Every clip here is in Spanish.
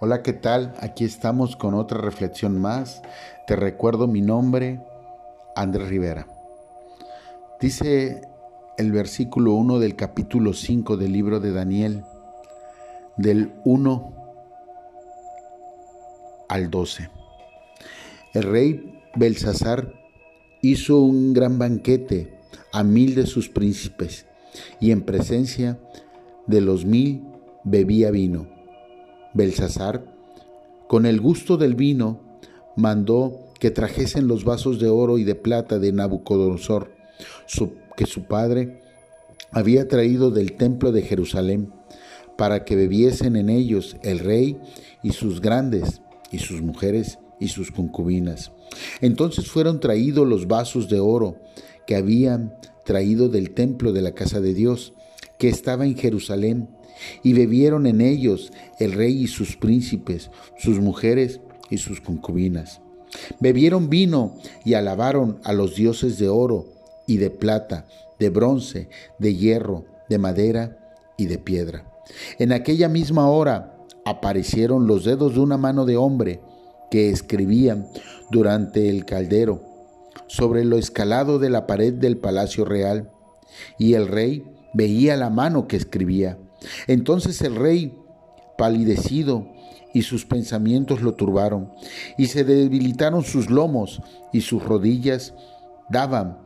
Hola, ¿qué tal? Aquí estamos con otra reflexión más. Te recuerdo mi nombre, Andrés Rivera. Dice el versículo 1 del capítulo 5 del libro de Daniel, del 1 al 12. El rey Belsasar hizo un gran banquete a mil de sus príncipes y en presencia de los mil bebía vino Belsasar, con el gusto del vino, mandó que trajesen los vasos de oro y de plata de Nabucodonosor, que su padre había traído del templo de Jerusalén, para que bebiesen en ellos el rey y sus grandes, y sus mujeres y sus concubinas. Entonces fueron traídos los vasos de oro que habían traído del templo de la casa de Dios, que estaba en Jerusalén, y bebieron en ellos el rey y sus príncipes, sus mujeres y sus concubinas. Bebieron vino y alabaron a los dioses de oro y de plata, de bronce, de hierro, de madera y de piedra. En aquella misma hora aparecieron los dedos de una mano de hombre que escribían durante el caldero sobre lo escalado de la pared del palacio real, y el rey veía la mano que escribía entonces el rey, palidecido, y sus pensamientos lo turbaron, y se debilitaron sus lomos, y sus rodillas daban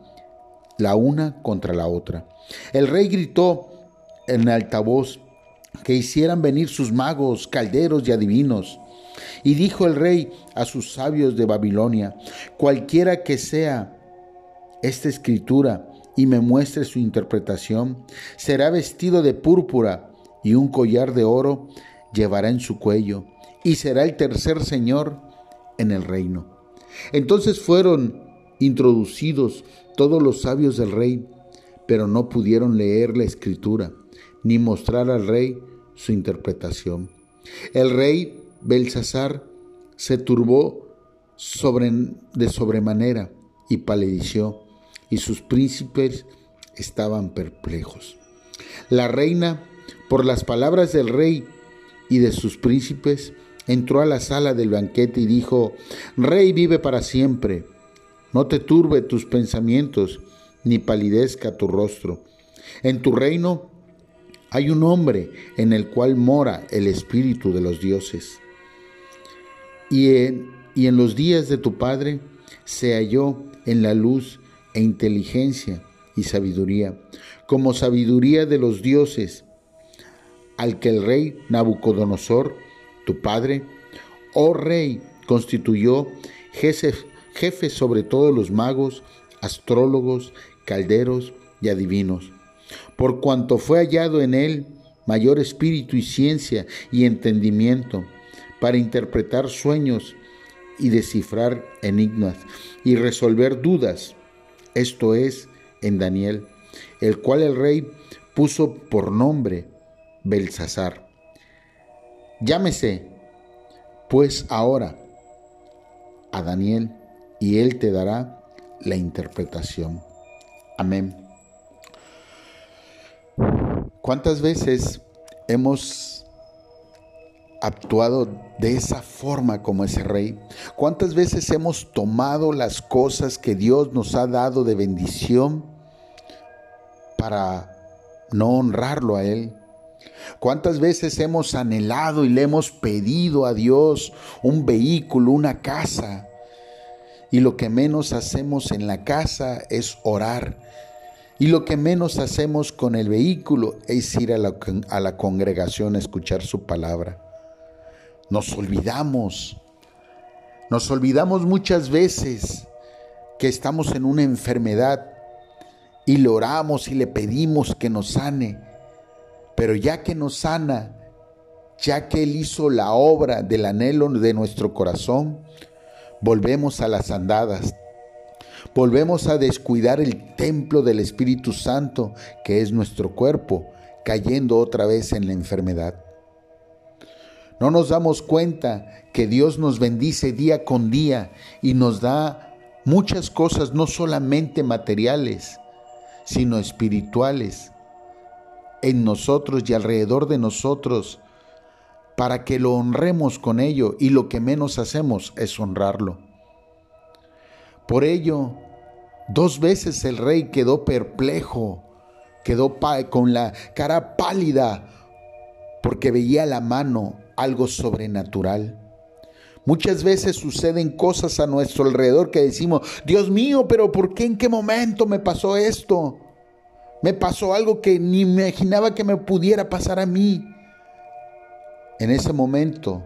la una contra la otra. El rey gritó en altavoz que hicieran venir sus magos, calderos y adivinos. Y dijo el rey a sus sabios de Babilonia, cualquiera que sea esta escritura y me muestre su interpretación, será vestido de púrpura y un collar de oro llevará en su cuello, y será el tercer señor en el reino. Entonces fueron introducidos todos los sabios del rey, pero no pudieron leer la escritura, ni mostrar al rey su interpretación. El rey Belsasar se turbó de sobremanera y palideció, y sus príncipes estaban perplejos. La reina por las palabras del rey y de sus príncipes, entró a la sala del banquete y dijo, Rey vive para siempre, no te turbe tus pensamientos, ni palidezca tu rostro. En tu reino hay un hombre en el cual mora el espíritu de los dioses. Y en, y en los días de tu padre se halló en la luz e inteligencia y sabiduría, como sabiduría de los dioses al que el rey Nabucodonosor, tu padre, oh rey, constituyó jefe, sobre todos los magos, astrólogos, calderos y adivinos, por cuanto fue hallado en él mayor espíritu y ciencia y entendimiento para interpretar sueños y descifrar enigmas y resolver dudas. Esto es en Daniel, el cual el rey puso por nombre Belsasar. Llámese, pues ahora, a Daniel, y él te dará la interpretación. Amén. ¿Cuántas veces hemos actuado de esa forma como ese rey? ¿Cuántas veces hemos tomado las cosas que Dios nos ha dado de bendición para no honrarlo a Él? ¿Cuántas veces hemos anhelado y le hemos pedido a Dios un vehículo, una casa? Y lo que menos hacemos en la casa es orar. Y lo que menos hacemos con el vehículo es ir a la, a la congregación a escuchar su palabra. Nos olvidamos. Nos olvidamos muchas veces que estamos en una enfermedad y le oramos y le pedimos que nos sane pero ya que nos sana, ya que Él hizo la obra del anhelo de nuestro corazón, volvemos a las andadas, volvemos a descuidar el templo del Espíritu Santo, que es nuestro cuerpo, cayendo otra vez en la enfermedad. No nos damos cuenta que Dios nos bendice día con día y nos da muchas cosas, no solamente materiales, sino espirituales en nosotros y alrededor de nosotros para que lo honremos con ello y lo que menos hacemos es honrarlo. Por ello, dos veces el rey quedó perplejo, quedó con la cara pálida porque veía la mano algo sobrenatural. Muchas veces suceden cosas a nuestro alrededor que decimos, Dios mío, pero ¿por qué en qué momento me pasó esto? Me pasó algo que ni imaginaba que me pudiera pasar a mí. En ese momento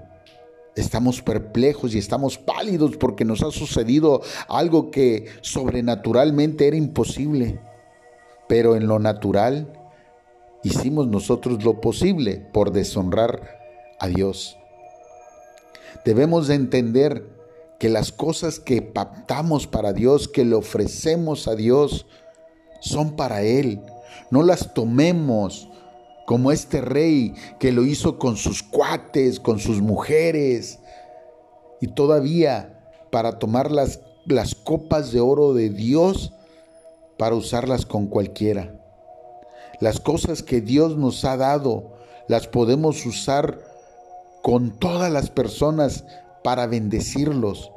estamos perplejos y estamos pálidos porque nos ha sucedido algo que sobrenaturalmente era imposible. Pero en lo natural hicimos nosotros lo posible por deshonrar a Dios. Debemos de entender que las cosas que pactamos para Dios, que le ofrecemos a Dios, son para Él. No las tomemos como este rey que lo hizo con sus cuates, con sus mujeres, y todavía para tomar las, las copas de oro de Dios para usarlas con cualquiera. Las cosas que Dios nos ha dado las podemos usar con todas las personas para bendecirlos,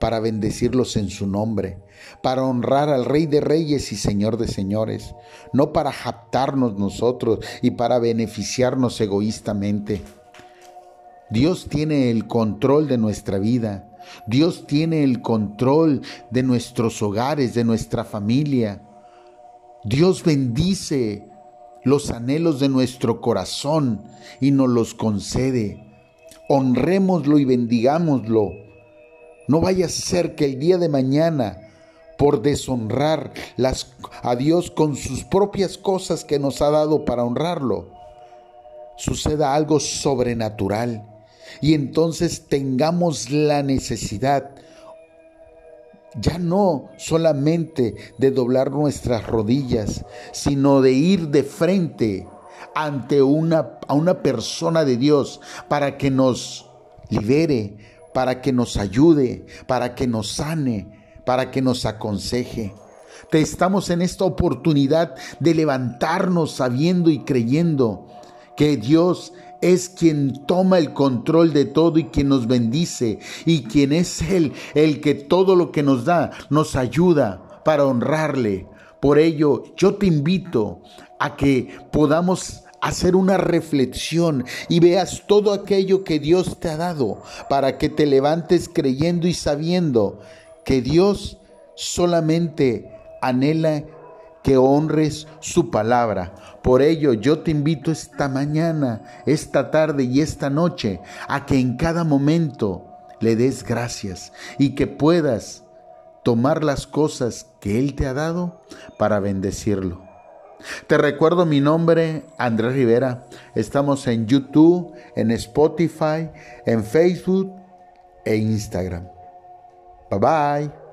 para bendecirlos en su nombre, para honrar al Rey de Reyes y Señor de Señores, no para japtarnos nosotros y para beneficiarnos egoístamente. Dios tiene el control de nuestra vida. Dios tiene el control de nuestros hogares, de nuestra familia. Dios bendice los anhelos de nuestro corazón y nos los concede honrémoslo y bendigámoslo. No vaya a ser que el día de mañana, por deshonrar a Dios con sus propias cosas que nos ha dado para honrarlo, suceda algo sobrenatural y entonces tengamos la necesidad ya no solamente de doblar nuestras rodillas, sino de ir de frente ante una, a una persona de Dios para que nos libere, para que nos ayude, para que nos sane, para que nos aconseje. Te estamos en esta oportunidad de levantarnos sabiendo y creyendo que Dios es quien toma el control de todo y quien nos bendice y quien es Él el que todo lo que nos da nos ayuda para honrarle. Por ello yo te invito a que podamos hacer una reflexión y veas todo aquello que Dios te ha dado para que te levantes creyendo y sabiendo que Dios solamente anhela que honres su palabra. Por ello yo te invito esta mañana, esta tarde y esta noche a que en cada momento le des gracias y que puedas tomar las cosas que Él te ha dado para bendecirlo. Te recuerdo mi nombre, Andrés Rivera. Estamos en YouTube, en Spotify, en Facebook e Instagram. Bye bye.